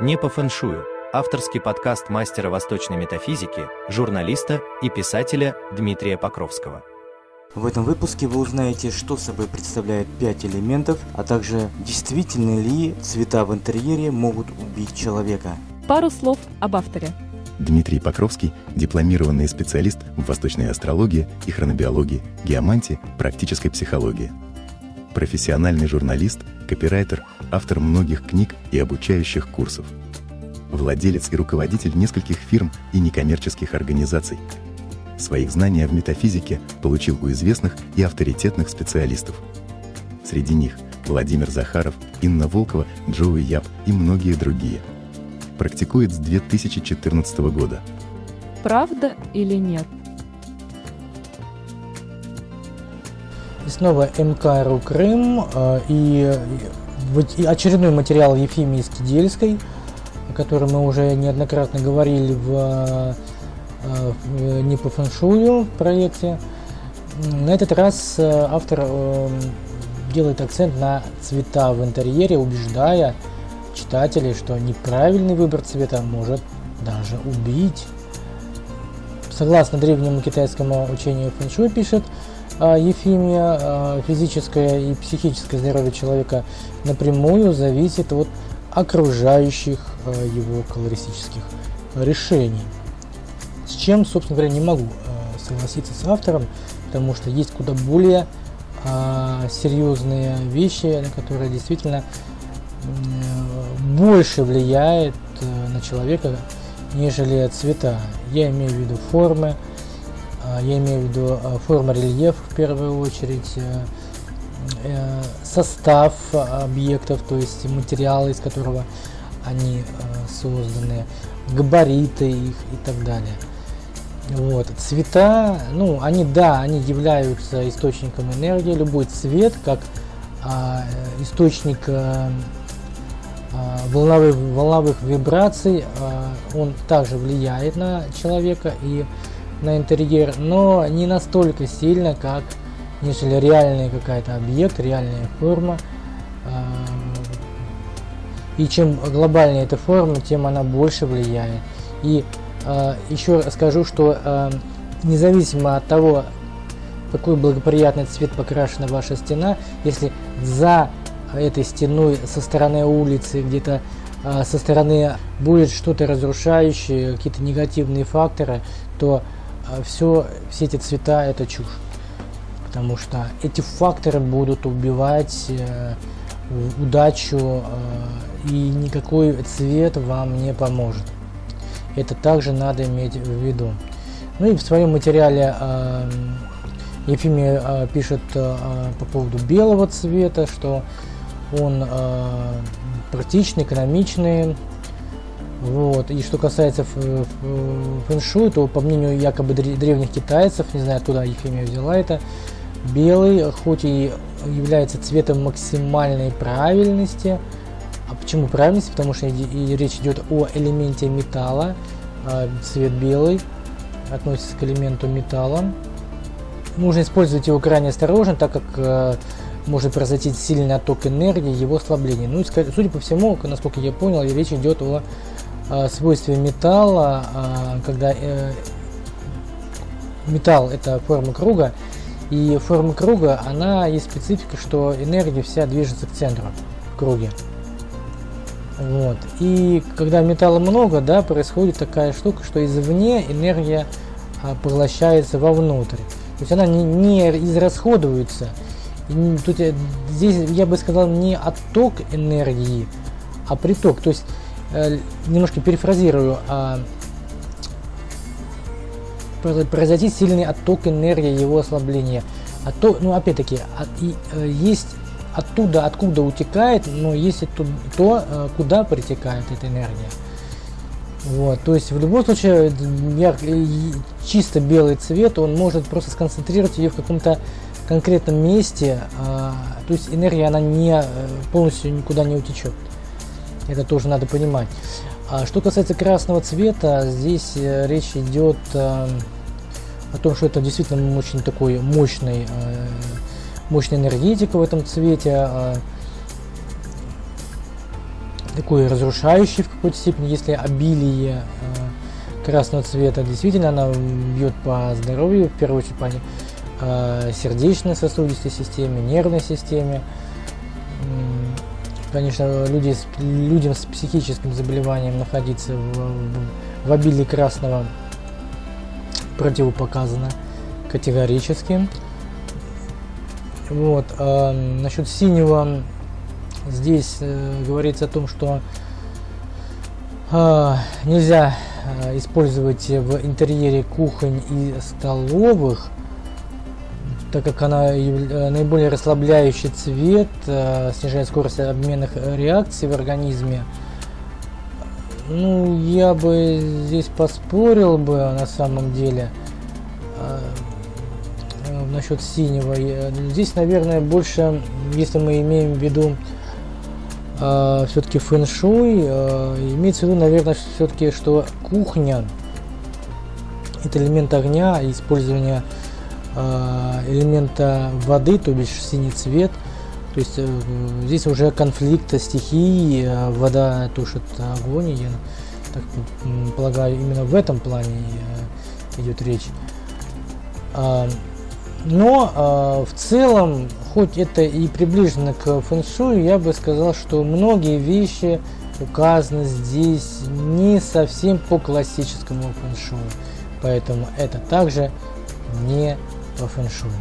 Не по фэншую. Авторский подкаст мастера восточной метафизики, журналиста и писателя Дмитрия Покровского. В этом выпуске вы узнаете, что собой представляет 5 элементов, а также действительно ли цвета в интерьере могут убить человека. Пару слов об авторе. Дмитрий Покровский – дипломированный специалист в восточной астрологии и хронобиологии, геомантии, практической психологии. Профессиональный журналист, копирайтер, автор многих книг и обучающих курсов. Владелец и руководитель нескольких фирм и некоммерческих организаций. Своих знаний в метафизике получил у известных и авторитетных специалистов. Среди них Владимир Захаров, Инна Волкова, Джоуи Яб и многие другие – практикует с 2014 года. Правда или нет? Снова МК Крым э, и очередной материал Ефимии Скидельской, о котором мы уже неоднократно говорили в, э, в «Не по фэншую» проекте. На этот раз э, автор делает акцент на цвета в интерьере, убеждая, читателей, что неправильный выбор цвета может даже убить. Согласно древнему китайскому учению фэншуй, пишет Ефимия, а, физическое и психическое здоровье человека напрямую зависит от окружающих а, его колористических решений. С чем, собственно говоря, не могу согласиться с автором, потому что есть куда более серьезные вещи, на которые действительно больше влияет на человека, нежели цвета. Я имею в виду формы, а, я имею в виду а, форма рельефа в первую очередь, э, э, состав объектов, то есть материалы, из которого они созданы, габариты их и так далее. Вот. Цвета, ну, они, да, они являются источником энергии. Любой цвет, как а, источник а, волновых, волновых вибраций, а, он также влияет на человека и на интерьер, но не настолько сильно, как нежели реальный какая-то объект, реальная форма. И чем глобальнее эта форма, тем она больше влияет. И а, еще скажу, что независимо от того, какой благоприятный цвет покрашена ваша стена, если за этой стеной со стороны улицы, где-то а, со стороны будет что-то разрушающее, какие-то негативные факторы, то все, все эти цвета это чушь. Потому что эти факторы будут убивать э, удачу, э, и никакой цвет вам не поможет. Это также надо иметь в виду. Ну и в своем материале э, Ефимия э, пишет э, по поводу белого цвета, что он э, практичный, экономичный. Вот. И что касается фэншуй, то по мнению якобы древних китайцев, не знаю откуда Ефимия взяла это, белый, хоть и является цветом максимальной правильности, а почему правильности? Потому что и речь идет о элементе металла, а цвет белый относится к элементу металла. Нужно использовать его крайне осторожно, так как э, может произойти сильный отток энергии, его ослабление. Ну и судя по всему, насколько я понял, речь идет о свойстве металла, а, когда э, металл это форма круга, и форма круга, она есть специфика, что энергия вся движется к центру в круге. Вот. И когда металла много, да, происходит такая штука, что извне энергия а, поглощается вовнутрь. То есть она не, не израсходуется, тут здесь я бы сказал не отток энергии, а приток. То есть э, немножко перефразирую, а, произойти сильный отток энергии, его ослабление. А то, ну опять-таки, и, э, есть оттуда, откуда утекает, но есть и то, то, э, куда притекает эта энергия. Вот, то есть в любом случае я, чисто белый цвет, он может просто сконцентрировать ее в каком-то конкретном месте, а, то есть энергия она не э, полностью никуда не утечет. Это тоже надо понимать. А что касается красного цвета, здесь э, речь идет э, о том, что это действительно очень такой мощный, мощная энергетика в этом цвете. такой разрушающий в какой-то степени, если обилие э, красного цвета. Действительно, она бьет по здоровью, в первую очередь по э, сердечно-сосудистой системе, нервной системе. Конечно, люди с, людям с психическим заболеванием находиться в, в, обилии красного противопоказано категорически. Вот. А насчет синего здесь э, говорится о том, что э, нельзя э, использовать в интерьере кухонь и столовых, так как она э, наиболее расслабляющий цвет, э, снижает скорость обменных реакций в организме. Ну, я бы здесь поспорил бы на самом деле. Э, насчет синего. Здесь, наверное, больше, если мы имеем в виду э, все-таки фэн-шуй, э, имеется в виду, наверное, все-таки, что кухня это элемент огня, использование э, элемента воды, то бишь синий цвет. То есть э, здесь уже конфликт стихий, э, вода тушит огонь, я так полагаю, именно в этом плане э, идет речь. Но э, в целом, хоть это и приближено к фэншую, я бы сказал, что многие вещи указаны здесь не совсем по классическому фэншую. Поэтому это также не по фэншую.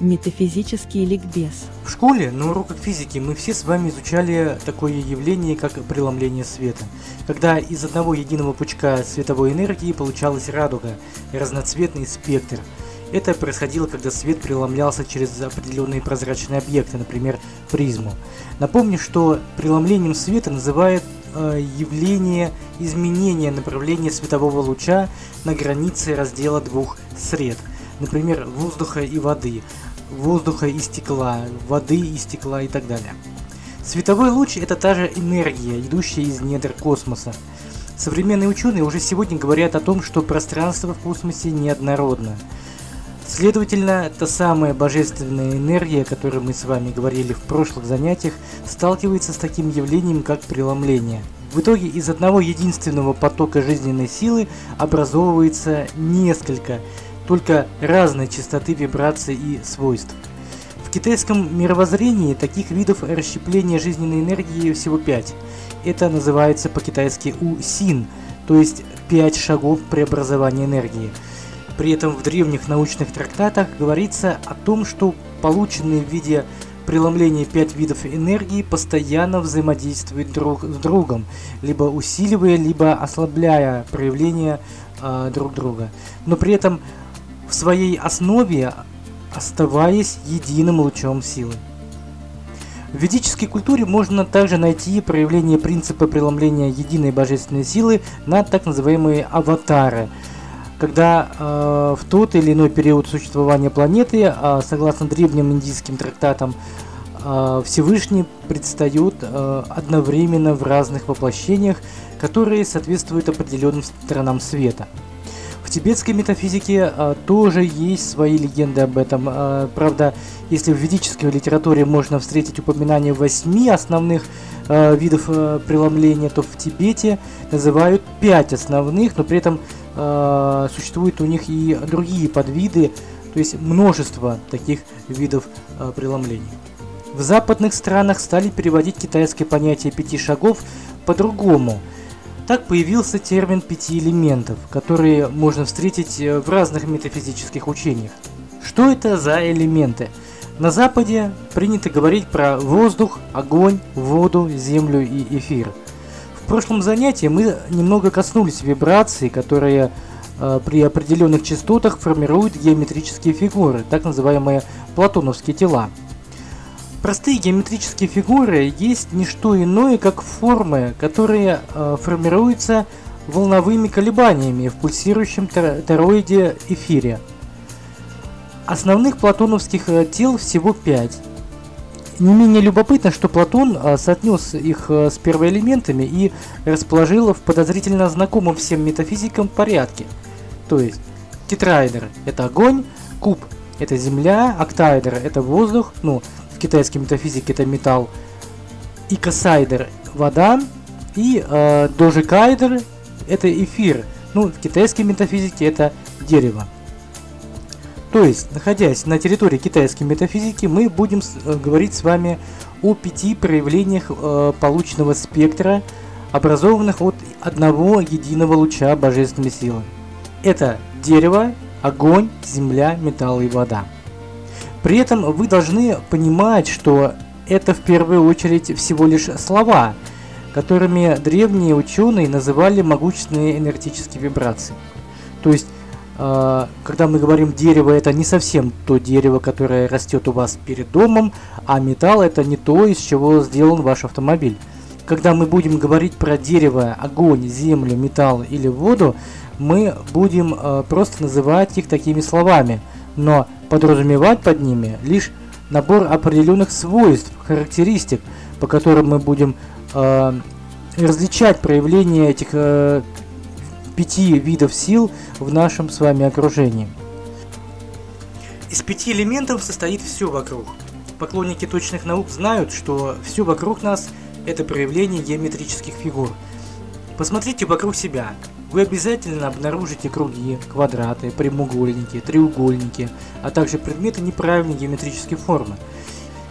Метафизический ликбез. В школе на уроках физики мы все с вами изучали такое явление, как преломление света, когда из одного единого пучка световой энергии получалась радуга, разноцветный спектр – это происходило, когда свет преломлялся через определенные прозрачные объекты, например, призму. Напомню, что преломлением света называют э, явление изменения направления светового луча на границе раздела двух сред, например, воздуха и воды, воздуха и стекла, воды и стекла и так далее. Световой луч – это та же энергия, идущая из недр космоса. Современные ученые уже сегодня говорят о том, что пространство в космосе неоднородно – Следовательно, та самая божественная энергия, о которой мы с вами говорили в прошлых занятиях, сталкивается с таким явлением, как преломление. В итоге из одного единственного потока жизненной силы образовывается несколько, только разной частоты вибраций и свойств. В китайском мировоззрении таких видов расщепления жизненной энергии всего пять. Это называется по-китайски у-син, то есть пять шагов преобразования энергии – при этом в древних научных трактатах говорится о том, что полученные в виде преломления пять видов энергии постоянно взаимодействуют друг с другом, либо усиливая, либо ослабляя проявление э, друг друга, но при этом в своей основе оставаясь единым лучом силы. В ведической культуре можно также найти проявление принципа преломления единой божественной силы на так называемые аватары – когда э, в тот или иной период существования планеты, э, согласно древним индийским трактатам, э, Всевышний предстает э, одновременно в разных воплощениях, которые соответствуют определенным сторонам света. Тибетской метафизике э, тоже есть свои легенды об этом. Э, правда, если в ведической литературе можно встретить упоминание восьми основных э, видов э, преломления, то в Тибете называют пять основных, но при этом э, существуют у них и другие подвиды, то есть множество таких видов э, преломлений. В западных странах стали переводить китайское понятие пяти шагов по-другому. Так появился термин пяти элементов, которые можно встретить э, в разных метафизических учениях. Что это за элементы? На Западе принято говорить про воздух, огонь, воду, землю и эфир – в прошлом занятии мы немного коснулись вибраций, которые э, при определенных частотах формируют геометрические фигуры, так называемые платоновские тела. Простые геометрические фигуры есть не что иное, как формы, которые э, формируются волновыми колебаниями в пульсирующем тороиде эфире. Основных платоновских э, тел всего пять. Не менее любопытно, что Платон а, соотнес их а, с первоэлементами и расположил в подозрительно знакомом всем метафизикам порядке. То есть тетраэдр – это огонь, куб – это земля, октаэдр – это воздух, ну, китайской метафизике это металл, икосайдер – вода, и э, дожикайдер – это эфир. Ну, в китайской метафизике это дерево. То есть, находясь на территории китайской метафизики, мы будем э, говорить с вами о пяти проявлениях э, полученного спектра, образованных от одного единого луча божественной силы. Это дерево, огонь, земля, металл и вода. При этом вы должны понимать, что это в первую очередь всего лишь слова, которыми древние ученые называли могущественные энергетические вибрации. То есть, э, когда мы говорим дерево, это не совсем то дерево, которое растет у вас перед домом, а металл это не то, из чего сделан ваш автомобиль. Когда мы будем говорить про дерево, огонь, землю, металл или воду, мы будем э, просто называть их такими словами, но подразумевать под ними лишь набор определенных свойств, характеристик, по которым мы будем э, различать проявление этих э, пяти видов сил в нашем с вами окружении. Из пяти элементов состоит все вокруг. Поклонники точных наук знают, что все вокруг нас – это проявление геометрических фигур. Посмотрите вокруг себя. Вы обязательно обнаружите круги, квадраты, прямоугольники, треугольники, а также предметы неправильной геометрической формы.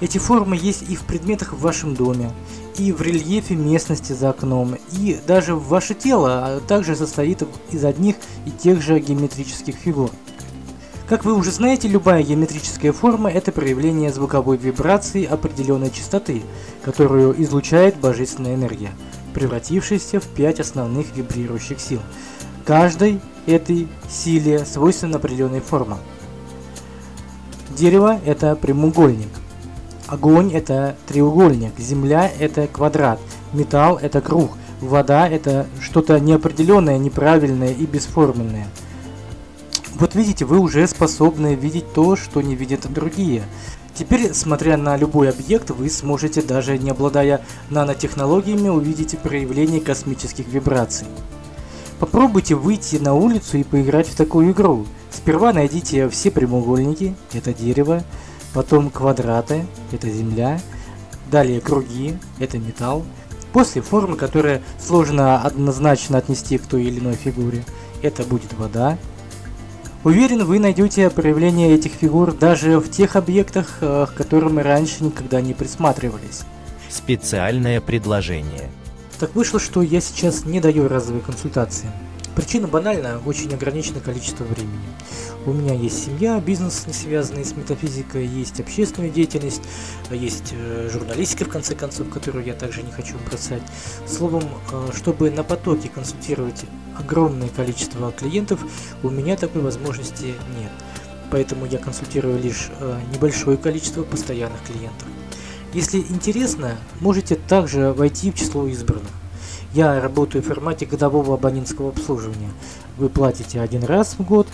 Эти формы есть и в предметах в вашем доме, и в рельефе местности за окном, и даже ваше тело а также состоит из одних и тех же геометрических фигур. Как вы уже знаете, любая геометрическая форма – это проявление звуковой вибрации определенной частоты, которую излучает божественная энергия, превратившаяся в пять основных вибрирующих сил. Каждой этой силе свойственна определенная форма. Дерево – это прямоугольник, Огонь – это треугольник, земля – это квадрат, металл – это круг, вода – это что-то неопределенное, неправильное и бесформенное. Вот видите, вы уже способны видеть то, что не видят другие. Теперь, смотря на любой объект, вы сможете, даже не обладая нанотехнологиями, увидеть проявление космических вибраций. Попробуйте выйти на улицу и поиграть в такую игру. Сперва найдите все прямоугольники, это дерево, потом квадраты, это земля, далее круги, это металл, после формы, которая сложно однозначно отнести к той или иной фигуре, это будет вода. Уверен, вы найдете проявление этих фигур даже в тех объектах, э, к которым мы раньше никогда не присматривались. Специальное предложение. Так вышло, что я сейчас не даю разовые консультации. Причина банальна, очень ограниченное количество времени. У меня есть семья, бизнес, не связанный с метафизикой, есть общественная деятельность, есть э, журналистика, в конце концов, которую я также не хочу бросать. Словом, э, чтобы на потоке консультировать огромное количество клиентов, у меня такой возможности нет. Поэтому я консультирую лишь э, небольшое количество постоянных клиентов. Если интересно, можете также войти в число избранных. Я работаю в формате годового абонентского обслуживания. Вы платите один раз в год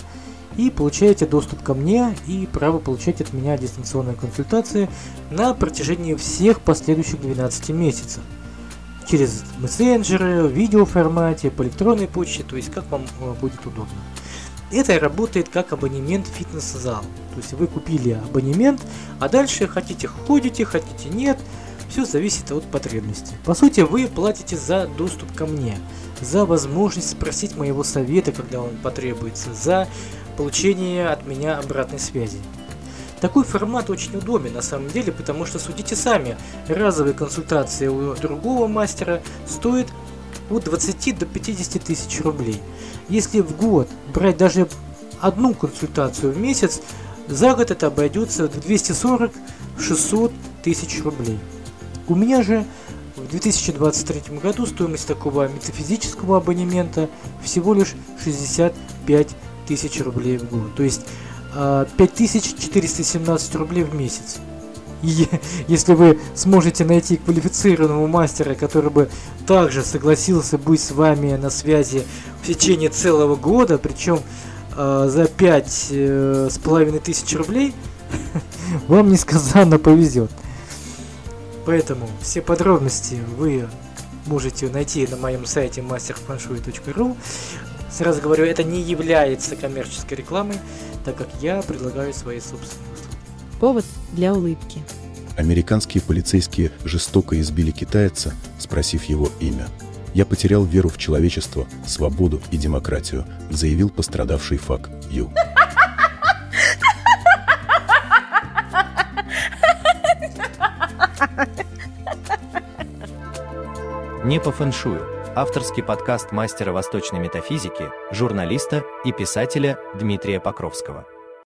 и получаете доступ ко мне и право получать от меня дистанционные консультации на протяжении всех последующих 12 месяцев. Через мессенджеры, в видеоформате, по электронной почте, то есть как вам э, будет удобно. Это работает как абонемент в фитнес-зал. То есть вы купили абонемент, а дальше хотите ходите, хотите нет – все зависит от потребности. По сути, вы платите за доступ ко мне, за возможность спросить моего совета, когда он потребуется, за получение от меня обратной связи. Такой формат очень удобен на самом деле, потому что судите сами, разовые консультации у другого мастера стоят от 20 до 50 тысяч рублей. Если в год брать даже одну консультацию в месяц, за год это обойдется в 240-600 тысяч рублей. У меня же в 2023 году стоимость такого метафизического абонемента всего лишь 65 тысяч рублей в год. То есть 5417 а, рублей в месяц. И если вы сможете найти квалифицированного мастера, который бы также согласился быть с вами на связи в течение целого года, причем э, за пять э, с половиной тысяч рублей, вам несказанно повезет. Поэтому все подробности вы можете найти на моем сайте masterfanshui.ru. Сразу говорю, это не является коммерческой рекламой, так как я предлагаю свои собственные услуги. Повод для улыбки. Американские полицейские жестоко избили китайца, спросив его имя. «Я потерял веру в человечество, свободу и демократию», заявил пострадавший Фак Ю. Не по фэншую. Авторский подкаст мастера восточной метафизики, журналиста и писателя Дмитрия Покровского.